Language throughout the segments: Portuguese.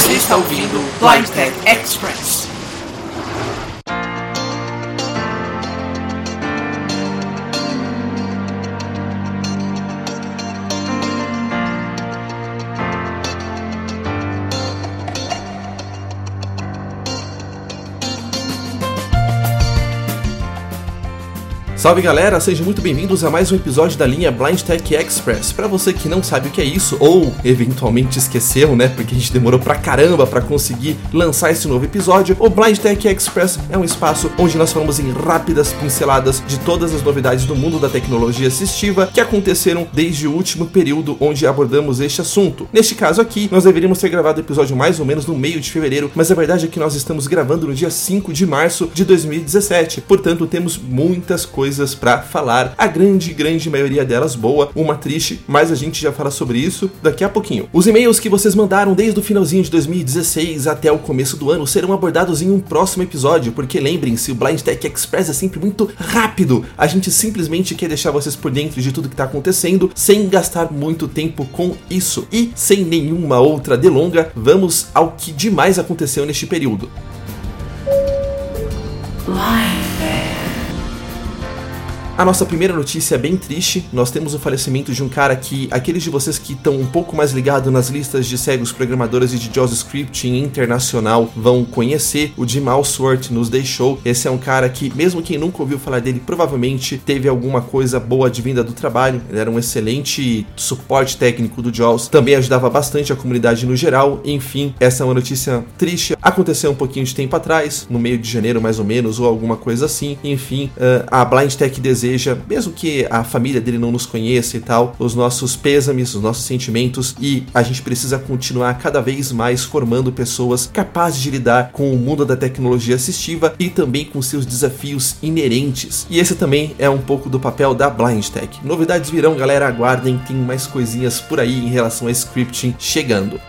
Você está ouvindo Blind Tech Express. Salve galera, sejam muito bem-vindos a mais um episódio da linha Blind Tech Express. Para você que não sabe o que é isso ou eventualmente esqueceu, né, porque a gente demorou pra caramba para conseguir lançar esse novo episódio, o Blind Tech Express é um espaço onde nós falamos em rápidas pinceladas de todas as novidades do mundo da tecnologia assistiva que aconteceram desde o último período onde abordamos este assunto. Neste caso aqui, nós deveríamos ter gravado o episódio mais ou menos no meio de fevereiro, mas a verdade é que nós estamos gravando no dia 5 de março de 2017. Portanto, temos muitas coisas coisas para falar, a grande, grande maioria delas boa, uma triste, mas a gente já fala sobre isso daqui a pouquinho. Os e-mails que vocês mandaram desde o finalzinho de 2016 até o começo do ano serão abordados em um próximo episódio, porque lembrem-se, o Blind Tech Express é sempre muito rápido. A gente simplesmente quer deixar vocês por dentro de tudo que está acontecendo, sem gastar muito tempo com isso. E sem nenhuma outra delonga, vamos ao que demais aconteceu neste período. A nossa primeira notícia é bem triste. Nós temos o falecimento de um cara que aqueles de vocês que estão um pouco mais ligados nas listas de cegos programadores e de JavaScript internacional vão conhecer. O Jim Allsworth nos deixou. Esse é um cara que, mesmo quem nunca ouviu falar dele, provavelmente teve alguma coisa boa de vinda do trabalho. Ele era um excelente suporte técnico do JAWS. Também ajudava bastante a comunidade no geral. Enfim, essa é uma notícia triste. Aconteceu um pouquinho de tempo atrás, no meio de janeiro mais ou menos, ou alguma coisa assim. Enfim, uh, a Blind Tech deseja mesmo que a família dele não nos conheça e tal, os nossos pêsames, os nossos sentimentos e a gente precisa continuar cada vez mais formando pessoas capazes de lidar com o mundo da tecnologia assistiva e também com seus desafios inerentes. E esse também é um pouco do papel da Blind Tech. Novidades virão, galera, aguardem, tem mais coisinhas por aí em relação a scripting chegando.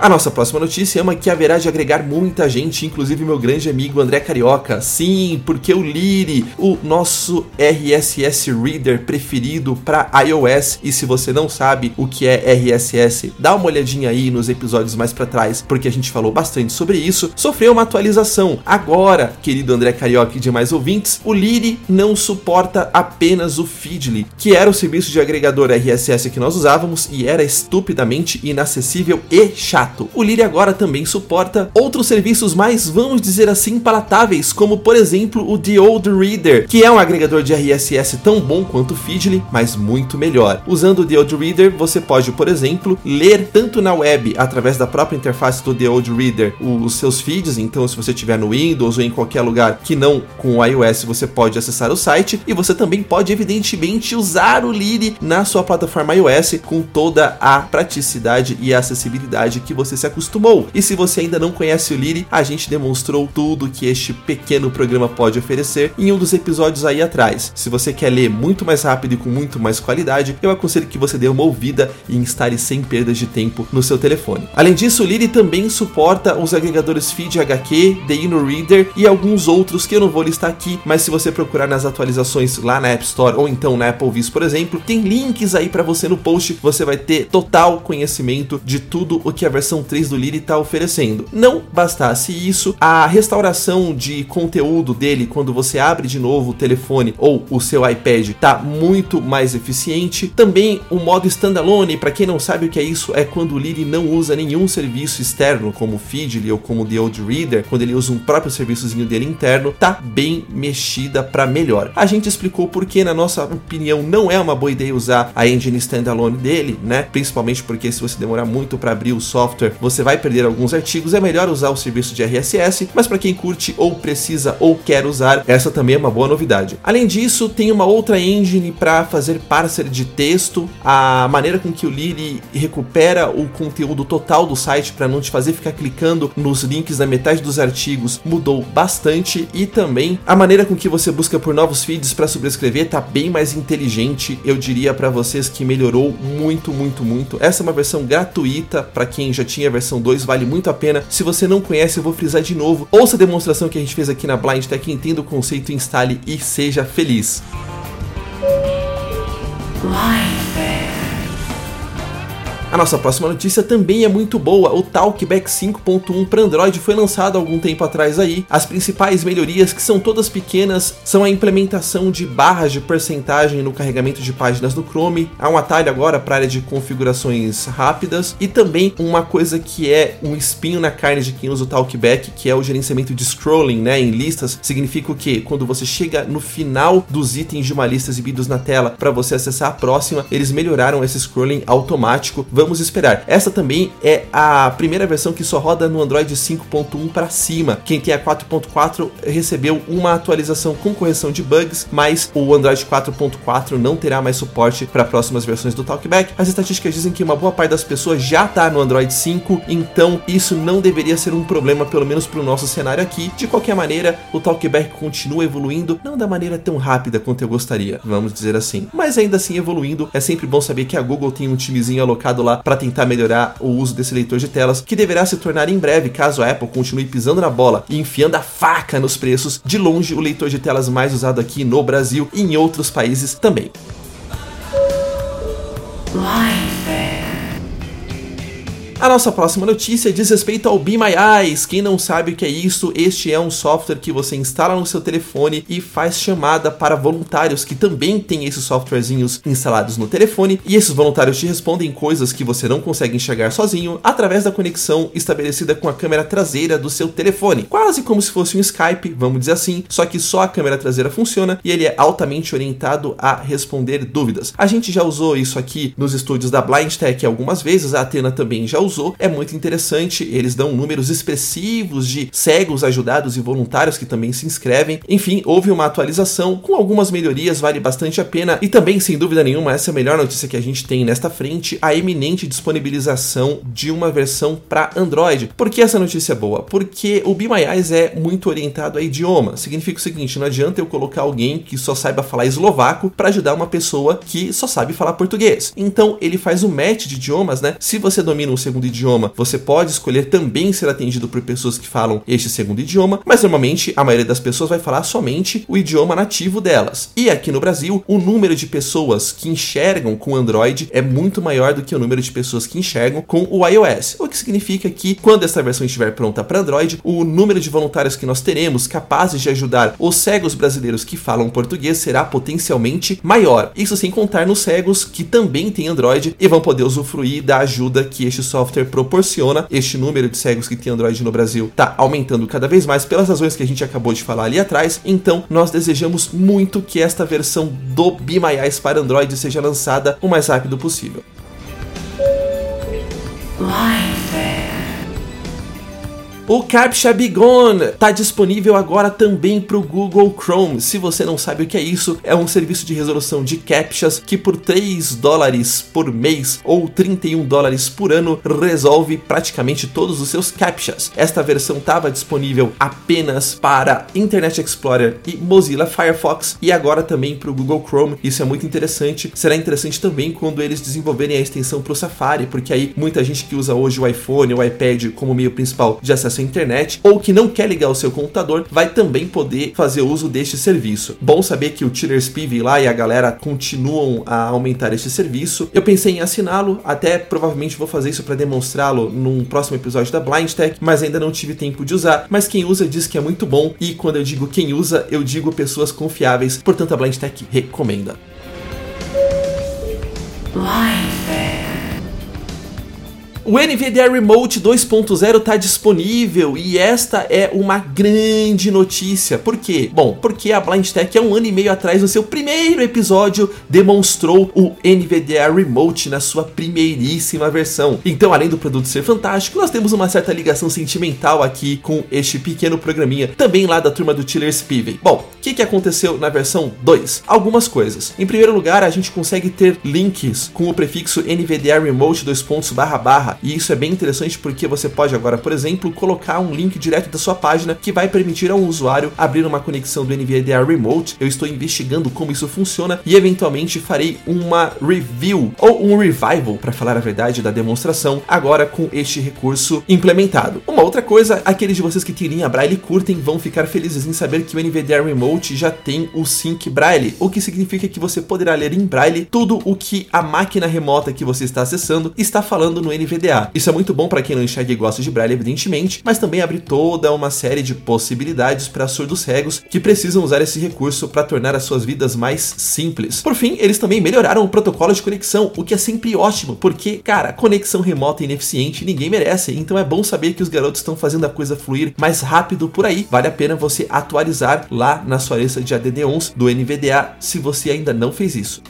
A nossa próxima notícia é uma que haverá de agregar muita gente, inclusive meu grande amigo André Carioca. Sim, porque o Liri, o nosso RSS Reader preferido para iOS, e se você não sabe o que é RSS, dá uma olhadinha aí nos episódios mais para trás, porque a gente falou bastante sobre isso, sofreu uma atualização. Agora, querido André Carioca e demais ouvintes, o Liri não suporta apenas o Feedly, que era o serviço de agregador RSS que nós usávamos e era estupidamente inacessível e chato barato. O Lyre agora também suporta outros serviços mais, vamos dizer assim, palatáveis, como por exemplo o The Old Reader, que é um agregador de RSS tão bom quanto o Feedly, mas muito melhor. Usando o The Old Reader, você pode, por exemplo, ler tanto na web, através da própria interface do The Old Reader, os seus feeds, então se você tiver no Windows ou em qualquer lugar que não com o iOS, você pode acessar o site e você também pode evidentemente usar o Lyre na sua plataforma iOS com toda a praticidade e acessibilidade que você se acostumou. E se você ainda não conhece o Liri, a gente demonstrou tudo que este pequeno programa pode oferecer em um dos episódios aí atrás. Se você quer ler muito mais rápido e com muito mais qualidade, eu aconselho que você dê uma ouvida e instale sem perdas de tempo no seu telefone. Além disso, o Liri também suporta os agregadores Feed HQ, The InnoReader e alguns outros que eu não vou listar aqui, mas se você procurar nas atualizações lá na App Store ou então na Apple Vis, por exemplo, tem links aí para você no post, você vai ter total conhecimento de tudo o que a versão versão 3 do Liri está oferecendo. Não bastasse isso, a restauração de conteúdo dele quando você abre de novo o telefone ou o seu iPad está muito mais eficiente. Também o modo standalone, para quem não sabe o que é isso, é quando o Liri não usa nenhum serviço externo, como Feedly ou como The Old Reader, quando ele usa um próprio serviçozinho dele interno, tá bem mexida para melhor. A gente explicou por que, na nossa opinião, não é uma boa ideia usar a engine standalone dele, né? Principalmente porque se você demorar muito para abrir o software software, você vai perder alguns artigos, é melhor usar o serviço de RSS, mas para quem curte ou precisa ou quer usar, essa também é uma boa novidade. Além disso, tem uma outra engine para fazer parser de texto, a maneira com que o Liri recupera o conteúdo total do site para não te fazer ficar clicando nos links na metade dos artigos mudou bastante e também a maneira com que você busca por novos feeds para subscrever tá bem mais inteligente, eu diria para vocês que melhorou muito, muito, muito. Essa é uma versão gratuita para quem já tinha a versão 2, vale muito a pena. Se você não conhece, eu vou frisar de novo. Ouça a demonstração que a gente fez aqui na Blind Tech, entenda o conceito, instale e seja feliz. A nossa próxima notícia também é muito boa. O Talkback 5.1 para Android foi lançado algum tempo atrás aí. As principais melhorias, que são todas pequenas, são a implementação de barras de porcentagem no carregamento de páginas do Chrome. Há um atalho agora para área de configurações rápidas e também uma coisa que é um espinho na carne de quem usa o Talkback, que é o gerenciamento de scrolling, né, em listas. Significa o que quando você chega no final dos itens de uma lista exibidos na tela para você acessar a próxima, eles melhoraram esse scrolling automático vamos esperar. Essa também é a primeira versão que só roda no Android 5.1 para cima. Quem tem a 4.4 recebeu uma atualização com correção de bugs, mas o Android 4.4 não terá mais suporte para próximas versões do Talkback. As estatísticas dizem que uma boa parte das pessoas já está no Android 5, então isso não deveria ser um problema, pelo menos para o nosso cenário aqui. De qualquer maneira, o Talkback continua evoluindo, não da maneira tão rápida quanto eu gostaria, vamos dizer assim, mas ainda assim evoluindo. É sempre bom saber que a Google tem um timezinho alocado lá lá para tentar melhorar o uso desse leitor de telas, que deverá se tornar em breve, caso a Apple continue pisando na bola e enfiando a faca nos preços, de longe o leitor de telas mais usado aqui no Brasil e em outros países também. A nossa próxima notícia diz respeito ao Be My Eyes. Quem não sabe o que é isso, este é um software que você instala no seu telefone e faz chamada para voluntários que também têm esses softwarezinhos instalados no telefone. E esses voluntários te respondem coisas que você não consegue enxergar sozinho através da conexão estabelecida com a câmera traseira do seu telefone. Quase como se fosse um Skype, vamos dizer assim, só que só a câmera traseira funciona e ele é altamente orientado a responder dúvidas. A gente já usou isso aqui nos estúdios da Blind Tech algumas vezes, a Atena também já usou usou é muito interessante. Eles dão números expressivos de cegos ajudados e voluntários que também se inscrevem. Enfim, houve uma atualização com algumas melhorias, vale bastante a pena. E também, sem dúvida nenhuma, essa é a melhor notícia que a gente tem nesta frente: a eminente disponibilização de uma versão para Android. Por que essa notícia é boa? Porque o Be My Eyes é muito orientado a idioma. Significa o seguinte: não adianta eu colocar alguém que só saiba falar eslovaco para ajudar uma pessoa que só sabe falar português. Então ele faz o match de idiomas, né? Se você domina o segundo segundo idioma, você pode escolher também ser atendido por pessoas que falam este segundo idioma, mas normalmente a maioria das pessoas vai falar somente o idioma nativo delas. E aqui no Brasil, o número de pessoas que enxergam com Android é muito maior do que o número de pessoas que enxergam com o iOS, o que significa que quando essa versão estiver pronta para Android, o número de voluntários que nós teremos capazes de ajudar os cegos brasileiros que falam português será potencialmente maior. Isso sem contar nos cegos que também têm Android e vão poder usufruir da ajuda que este software software proporciona. Este número de cegos que tem Android no Brasil está aumentando cada vez mais pelas razões que a gente acabou de falar ali atrás. Então, nós desejamos muito que esta versão do Eyes para Android seja lançada o mais rápido possível. O CAPTCHA Be Gone está disponível agora também para o Google Chrome. Se você não sabe o que é isso, é um serviço de resolução de CAPTCHAs que por 3 dólares por mês ou 31 dólares por ano resolve praticamente todos os seus CAPTCHAs. Esta versão estava disponível apenas para Internet Explorer e Mozilla Firefox e agora também para o Google Chrome. Isso é muito interessante. Será interessante também quando eles desenvolverem a extensão para o Safari, porque aí muita gente que usa hoje o iPhone o iPad como meio principal de acesso internet ou que não quer ligar o seu computador vai também poder fazer uso deste serviço. Bom saber que o Tiller Spiv lá e a galera continuam a aumentar este serviço. Eu pensei em assiná-lo, até provavelmente vou fazer isso para demonstrá-lo num próximo episódio da Blind Tech, mas ainda não tive tempo de usar. Mas quem usa diz que é muito bom e quando eu digo quem usa, eu digo pessoas confiáveis. Portanto, a Blind Tech recomenda. Tech. O NVDA Remote 2.0 está disponível e esta é uma grande notícia. Por quê? Bom, porque a Blind Tech há um ano e meio atrás, no seu primeiro episódio, demonstrou o NVDA Remote na sua primeiríssima versão. Então, além do produto ser fantástico, nós temos uma certa ligação sentimental aqui com este pequeno programinha, também lá da turma do Tiller Spivey. Bom, o que, que aconteceu na versão 2? Algumas coisas. Em primeiro lugar, a gente consegue ter links com o prefixo NVDA Remote 2. barra barra barra. E isso é bem interessante porque você pode agora, por exemplo, colocar um link direto da sua página que vai permitir ao usuário abrir uma conexão do NVDA Remote. Eu estou investigando como isso funciona e eventualmente farei uma review ou um revival, para falar a verdade, da demonstração agora com este recurso implementado. Uma outra coisa, aqueles de vocês que têm linha Braille curtem vão ficar felizes em saber que o NVDA Remote já tem o Sync Braille, o que significa que você poderá ler em Braille tudo o que a máquina remota que você está acessando está falando no Isso é muito bom para quem não enxerga e gosta de Braille, evidentemente, mas também abre toda uma série de possibilidades para surdos cegos que precisam usar esse recurso para tornar as suas vidas mais simples. Por fim, eles também melhoraram o protocolo de conexão, o que é sempre ótimo, porque, cara, conexão remota e ineficiente ninguém merece, então é bom saber que os garotos estão fazendo a coisa fluir mais rápido por aí. Vale a pena você atualizar lá na sua lista de ADD11 do NVDA se você ainda não fez isso.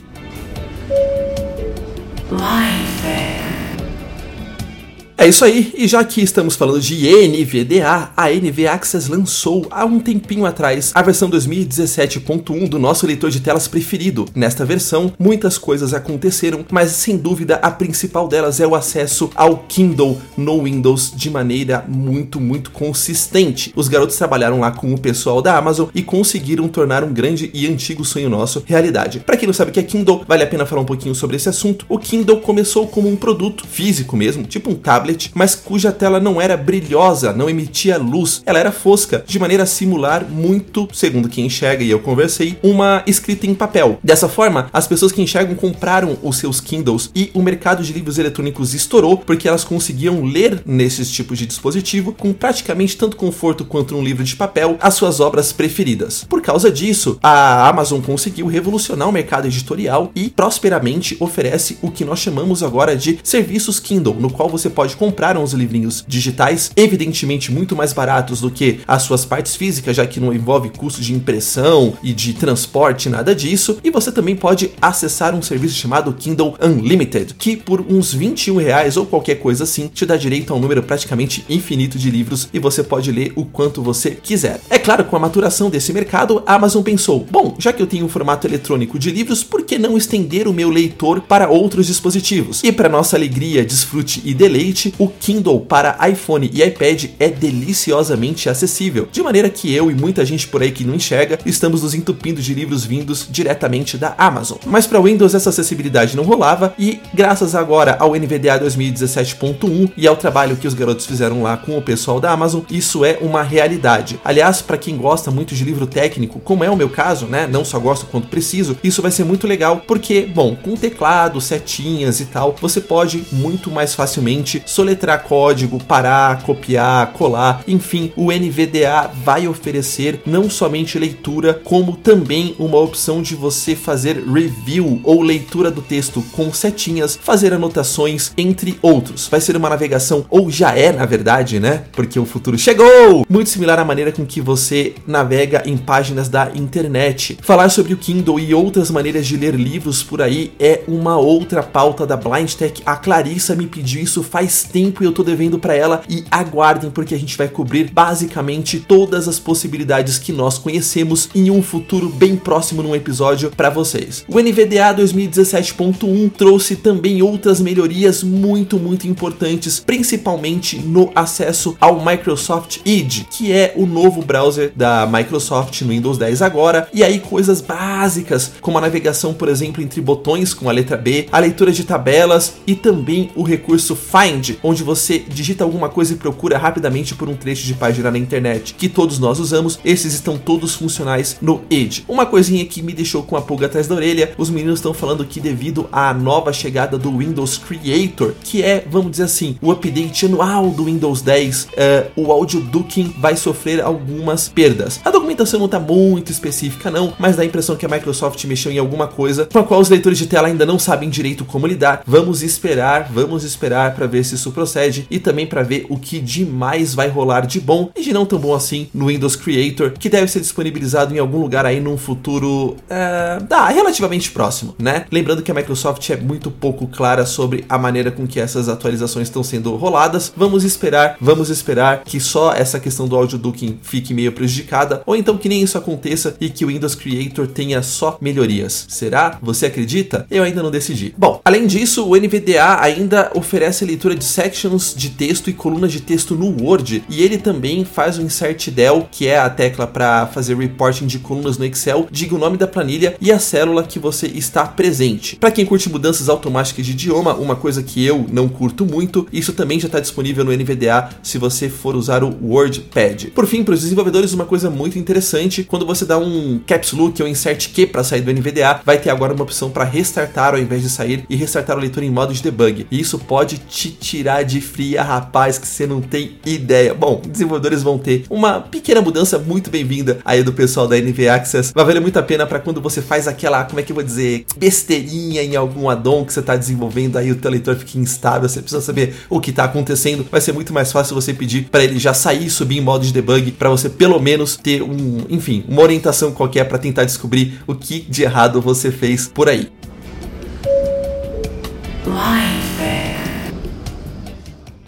É isso aí, e já que estamos falando de NVDA, a NV Access lançou há um tempinho atrás a versão 2017.1 do nosso leitor de telas preferido. Nesta versão, muitas coisas aconteceram, mas sem dúvida a principal delas é o acesso ao Kindle no Windows de maneira muito, muito consistente. Os garotos trabalharam lá com o pessoal da Amazon e conseguiram tornar um grande e antigo sonho nosso realidade. Para quem não sabe o que é Kindle, vale a pena falar um pouquinho sobre esse assunto. O Kindle começou como um produto físico mesmo, tipo um tablet tablet, mas cuja tela não era brilhosa, não emitia luz, ela era fosca, de maneira a simular muito, segundo quem enxerga e eu conversei, uma escrita em papel. Dessa forma, as pessoas que enxergam compraram os seus Kindles e o mercado de livros eletrônicos estourou porque elas conseguiam ler nesses tipos de dispositivo com praticamente tanto conforto quanto um livro de papel as suas obras preferidas. Por causa disso, a Amazon conseguiu revolucionar o mercado editorial e prosperamente oferece o que nós chamamos agora de serviços Kindle, no qual você pode compraram os livrinhos digitais, evidentemente muito mais baratos do que as suas partes físicas, já que não envolve custo de impressão e de transporte, nada disso. E você também pode acessar um serviço chamado Kindle Unlimited, que por uns 21 reais ou qualquer coisa assim te dá direito a um número praticamente infinito de livros e você pode ler o quanto você quiser. É claro, com a maturação desse mercado, a Amazon pensou: bom, já que eu tenho um formato eletrônico de livros, por que não estender o meu leitor para outros dispositivos? E para nossa alegria, desfrute e deleite, o Kindle para iPhone e iPad é deliciosamente acessível, de maneira que eu e muita gente por aí que não enxerga estamos nos entupindo de livros vindos diretamente da Amazon. Mas para Windows essa acessibilidade não rolava e graças agora ao NVDA 2017.1 e ao trabalho que os garotos fizeram lá com o pessoal da Amazon, isso é uma realidade. Aliás, para quem gosta muito de livro técnico, como é o meu caso, né, não só gosto quanto preciso, isso vai ser muito legal porque, bom, com teclado, setinhas e tal, você pode muito mais facilmente soletrar código, parar, copiar, colar, enfim, o NVDA vai oferecer não somente leitura, como também uma opção de você fazer review ou leitura do texto com setinhas, fazer anotações, entre outros. Vai ser uma navegação, ou já é na verdade, né? Porque o futuro chegou! Muito similar à maneira com que você navega em páginas da internet. Falar sobre o Kindle e outras maneiras de ler livros por aí é uma outra pauta da Blind Tech. A Clarissa me pediu isso faz tempo e eu tô devendo para ela e aguardem porque a gente vai cobrir basicamente todas as possibilidades que nós conhecemos em um futuro bem próximo num episódio para vocês. O NVDA 2017.1 trouxe também outras melhorias muito, muito importantes, principalmente no acesso ao Microsoft Edge, que é o novo browser da Microsoft no Windows 10 agora, e aí coisas básicas, como a navegação, por exemplo, entre botões com a letra B, a leitura de tabelas e também o recurso Find, onde você digita alguma coisa e procura rapidamente por um trecho de página na internet, que todos nós usamos, esses estão todos funcionais no Edge. Uma coisinha que me deixou com a pulga atrás da orelha, os meninos estão falando que devido à nova chegada do Windows Creator, que é, vamos dizer assim, o update anual do Windows 10, uh, eh, o áudio ducking vai sofrer algumas perdas. A documentação não está muito específica não, mas dá a impressão que a Microsoft mexeu em alguma coisa com a qual os leitores de tela ainda não sabem direito como lidar. Vamos esperar, vamos esperar para ver se isso procede e também para ver o que demais vai rolar de bom e de não tão bom assim no Windows Creator, que deve ser disponibilizado em algum lugar aí num futuro uh, ah, relativamente próximo, né? Lembrando que a Microsoft é muito pouco clara sobre a maneira com que essas atualizações estão sendo roladas. Vamos esperar, vamos esperar que só essa questão do áudio ducking fique meio prejudicada, ou então que nem isso aconteça e que o Windows Creator tenha só melhorias. Será? Você acredita? Eu ainda não decidi. Bom, além disso, o NVDA ainda oferece leitura de sections de texto e colunas de texto no Word. E ele também faz o insert del, que é a tecla para fazer reporting de colunas no Excel, diga o nome da planilha e a célula que você está presente. Para quem curte mudanças automáticas de idioma, uma coisa que eu não curto muito, isso também já está disponível no NVDA se você for usar o WordPad. Por fim, para os desenvolvedores, uma coisa muito interessante, quando você dá um caps look ou insert Q para sair do NVDA, vai ter agora uma opção para restartar ao invés de sair e restartar o leitor em modo de debug. E isso pode te tirar de fria, rapaz, que você não tem ideia. Bom, desenvolvedores vão ter uma pequena mudança muito bem-vinda aí do pessoal da NV Access. Vai valer muito a pena para quando você faz aquela, como é que eu vou dizer, besteirinha em algum addon que você está desenvolvendo, aí o teu leitor fica instável, você precisa saber o que está acontecendo. Vai ser muito mais fácil você pedir para ele já sair e subir em modo de debug para você pelo menos ter um, enfim, uma orientação qualquer para tentar descobrir o que de errado você fez por aí.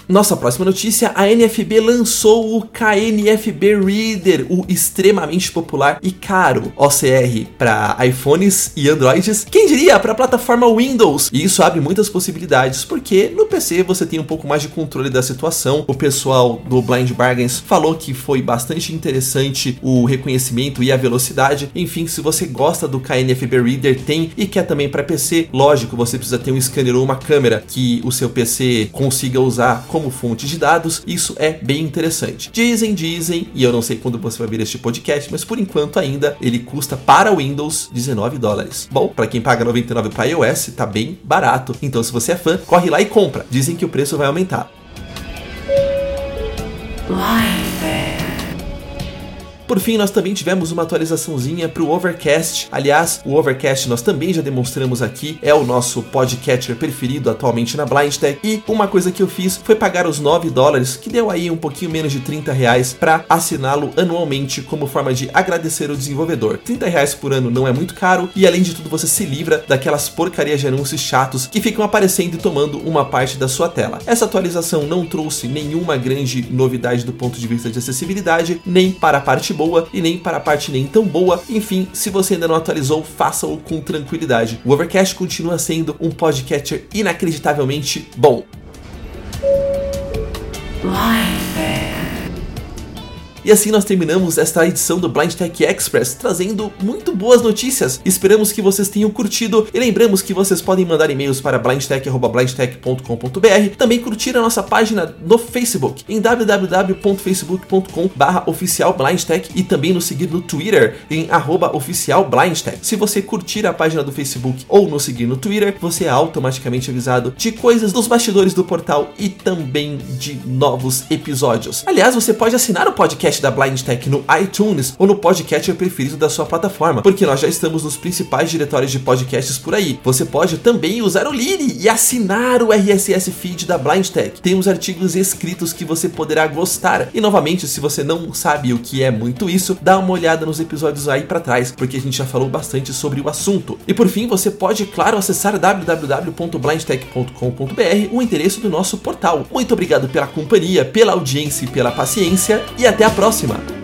Nossa próxima notícia: a NFB lançou o KNFB Reader, o extremamente popular e caro OCR para iPhones e Androids. Quem diria para a plataforma Windows? E isso abre muitas possibilidades, porque no PC você tem um pouco mais de controle da situação. O pessoal do Blind Bargains falou que foi bastante interessante o reconhecimento e a velocidade. Enfim, se você gosta do KNFB Reader, tem e quer também para PC, lógico, você precisa ter um scanner ou uma câmera que o seu PC consiga usar como fonte de dados, isso é bem interessante. Dizem, dizem, e eu não sei quando você vai ver este podcast, mas por enquanto ainda ele custa para Windows 19 dólares. Bom, para quem paga 99 para iOS, tá bem barato. Então se você é fã, corre lá e compra. Dizem que o preço vai aumentar. Por fim, nós também tivemos uma atualizaçãozinha para o Overcast. Aliás, o Overcast nós também já demonstramos aqui, é o nosso podcatcher preferido atualmente na Blind Tech. E uma coisa que eu fiz foi pagar os 9 dólares, que deu aí um pouquinho menos de 30 reais, para assiná-lo anualmente como forma de agradecer o desenvolvedor. 30 reais por ano não é muito caro e além de tudo você se livra daquelas porcarias de anúncios chatos que ficam aparecendo e tomando uma parte da sua tela. Essa atualização não trouxe nenhuma grande novidade do ponto de vista de acessibilidade, nem para a parte boa boa e nem para a parte nem tão boa. Enfim, se você ainda não atualizou, faça-o com tranquilidade. O Overcast continua sendo um podcatcher inacreditavelmente bom. E assim nós terminamos esta edição do Blind Tech Express, trazendo muito boas notícias. Esperamos que vocês tenham curtido e lembramos que vocês podem mandar e-mails para blindtech@blindtech.com.br. Também curtir a nossa página no Facebook em www.facebook.com/oficialblindtech e também nos seguir no Twitter em @oficialblindtech. Se você curtir a página do Facebook ou nos seguir no Twitter, você é automaticamente avisado de coisas dos bastidores do portal e também de novos episódios. Aliás, você pode assinar o podcast podcast da Blind Tech no iTunes ou no podcast preferido da sua plataforma, porque nós já estamos nos principais diretórios de podcasts por aí. Você pode também usar o Liri e assinar o RSS Feed da Blind Tech. Temos artigos escritos que você poderá gostar. E novamente, se você não sabe o que é muito isso, dá uma olhada nos episódios aí para trás, porque a gente já falou bastante sobre o assunto. E por fim, você pode, claro, acessar www.blindtech.com.br, o endereço do nosso portal. Muito obrigado pela companhia, pela audiência e pela paciência, e até a próxima!